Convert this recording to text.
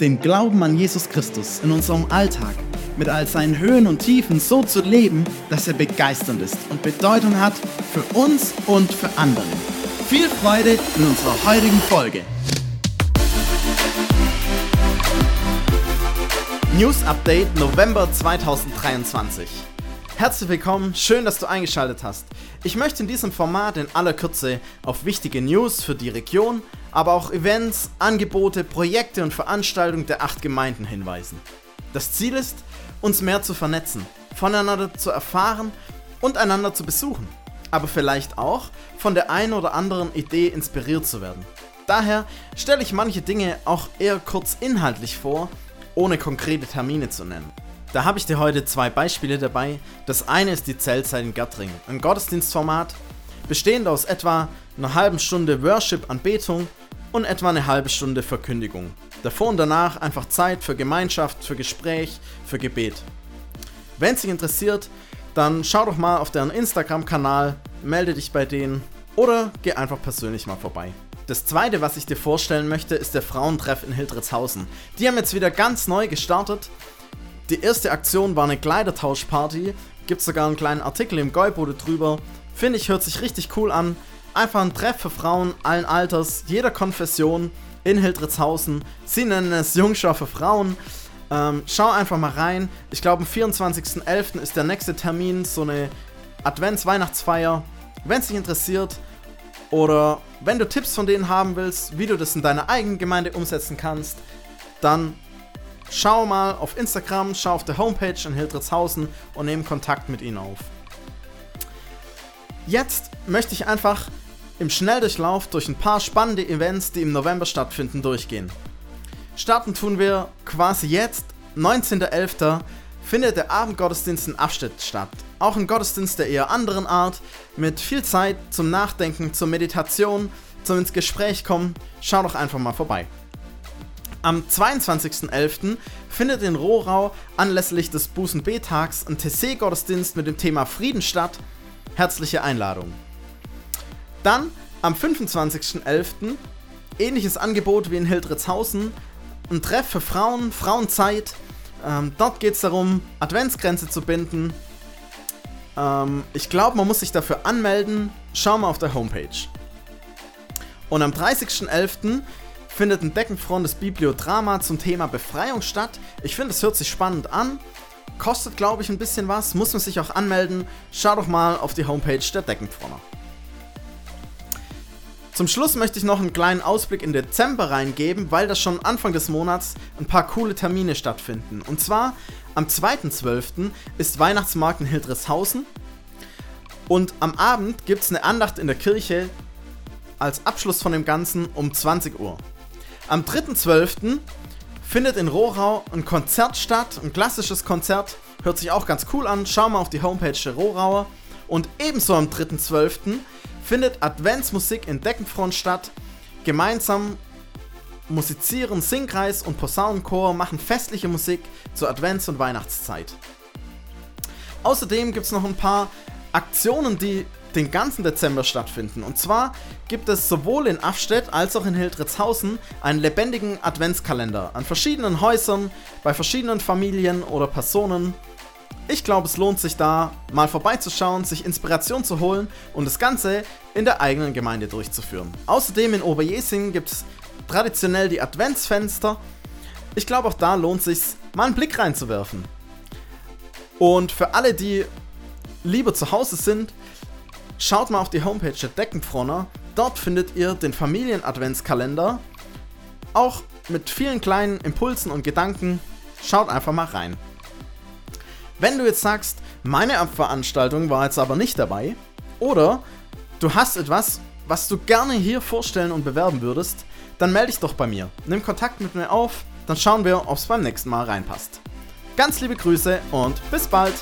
den Glauben an Jesus Christus in unserem Alltag mit all seinen Höhen und Tiefen so zu leben, dass er begeisternd ist und Bedeutung hat für uns und für andere. Viel Freude in unserer heutigen Folge. News Update November 2023. Herzlich willkommen, schön, dass du eingeschaltet hast. Ich möchte in diesem Format in aller Kürze auf wichtige News für die Region, aber auch Events, Angebote, Projekte und Veranstaltungen der acht Gemeinden hinweisen. Das Ziel ist, uns mehr zu vernetzen, voneinander zu erfahren und einander zu besuchen, aber vielleicht auch von der einen oder anderen Idee inspiriert zu werden. Daher stelle ich manche Dinge auch eher kurz inhaltlich vor, ohne konkrete Termine zu nennen. Da habe ich dir heute zwei Beispiele dabei. Das eine ist die Zeltzeit in Gattring, ein Gottesdienstformat, bestehend aus etwa einer halben Stunde Worship, Anbetung und etwa eine halbe Stunde Verkündigung. Davor und danach einfach Zeit für Gemeinschaft, für Gespräch, für Gebet. Wenn es dich interessiert, dann schau doch mal auf deren Instagram-Kanal, melde dich bei denen oder geh einfach persönlich mal vorbei. Das zweite, was ich dir vorstellen möchte, ist der Frauentreff in Hildritzhausen. Die haben jetzt wieder ganz neu gestartet die erste Aktion war eine Kleidertauschparty. Gibt sogar einen kleinen Artikel im Goibode drüber. Finde ich, hört sich richtig cool an. Einfach ein Treff für Frauen allen Alters, jeder Konfession in Hildritzhausen. Sie nennen es Jungschau für Frauen. Ähm, schau einfach mal rein. Ich glaube, am 24.11. ist der nächste Termin, so eine Advents-Weihnachtsfeier. Wenn es dich interessiert oder wenn du Tipps von denen haben willst, wie du das in deiner eigenen Gemeinde umsetzen kannst, dann Schau mal auf Instagram, schau auf der Homepage in Hildritzhausen und nehme Kontakt mit ihnen auf. Jetzt möchte ich einfach im Schnelldurchlauf durch ein paar spannende Events, die im November stattfinden, durchgehen. Starten tun wir quasi jetzt, 19.11. findet der Abendgottesdienst in Afstedt statt. Auch ein Gottesdienst der eher anderen Art, mit viel Zeit zum Nachdenken, zur Meditation, zum ins Gespräch kommen. Schau doch einfach mal vorbei. Am 22.11. findet in Rohrau anlässlich des Bußen B-Tags ein TC-Gottesdienst mit dem Thema Frieden statt. Herzliche Einladung. Dann am 25.11. ähnliches Angebot wie in Hildritzhausen. Ein Treff für Frauen, Frauenzeit. Ähm, dort geht es darum, Adventsgrenze zu binden. Ähm, ich glaube, man muss sich dafür anmelden. Schau mal auf der Homepage. Und am 30.11 findet ein Deckenfront Bibliodrama zum Thema Befreiung statt. Ich finde, es hört sich spannend an. Kostet, glaube ich, ein bisschen was. Muss man sich auch anmelden. Schau doch mal auf die Homepage der Deckenfronter. Zum Schluss möchte ich noch einen kleinen Ausblick in Dezember reingeben, weil das schon Anfang des Monats ein paar coole Termine stattfinden. Und zwar am 2.12. ist Weihnachtsmarkt in Hildreshausen. Und am Abend gibt es eine Andacht in der Kirche als Abschluss von dem Ganzen um 20 Uhr. Am 3.12. findet in Rohrau ein Konzert statt, ein klassisches Konzert. Hört sich auch ganz cool an. Schau mal auf die Homepage der Rohrauer. Und ebenso am 3.12. findet Adventsmusik in Deckenfront statt. Gemeinsam musizieren Singkreis und Posaunenchor, machen festliche Musik zur Advents- und Weihnachtszeit. Außerdem gibt es noch ein paar Aktionen, die den ganzen Dezember stattfinden. Und zwar gibt es sowohl in Afstedt als auch in Hildritzhausen einen lebendigen Adventskalender an verschiedenen Häusern, bei verschiedenen Familien oder Personen. Ich glaube, es lohnt sich da mal vorbeizuschauen, sich Inspiration zu holen und das Ganze in der eigenen Gemeinde durchzuführen. Außerdem in Oberjesing gibt es traditionell die Adventsfenster. Ich glaube, auch da lohnt sich mal einen Blick reinzuwerfen. Und für alle, die lieber zu Hause sind, Schaut mal auf die Homepage der Deckenfronner. Dort findet ihr den Familien-Adventskalender. Auch mit vielen kleinen Impulsen und Gedanken. Schaut einfach mal rein. Wenn du jetzt sagst, meine Veranstaltung war jetzt aber nicht dabei, oder du hast etwas, was du gerne hier vorstellen und bewerben würdest, dann melde dich doch bei mir. Nimm Kontakt mit mir auf, dann schauen wir, ob es beim nächsten Mal reinpasst. Ganz liebe Grüße und bis bald!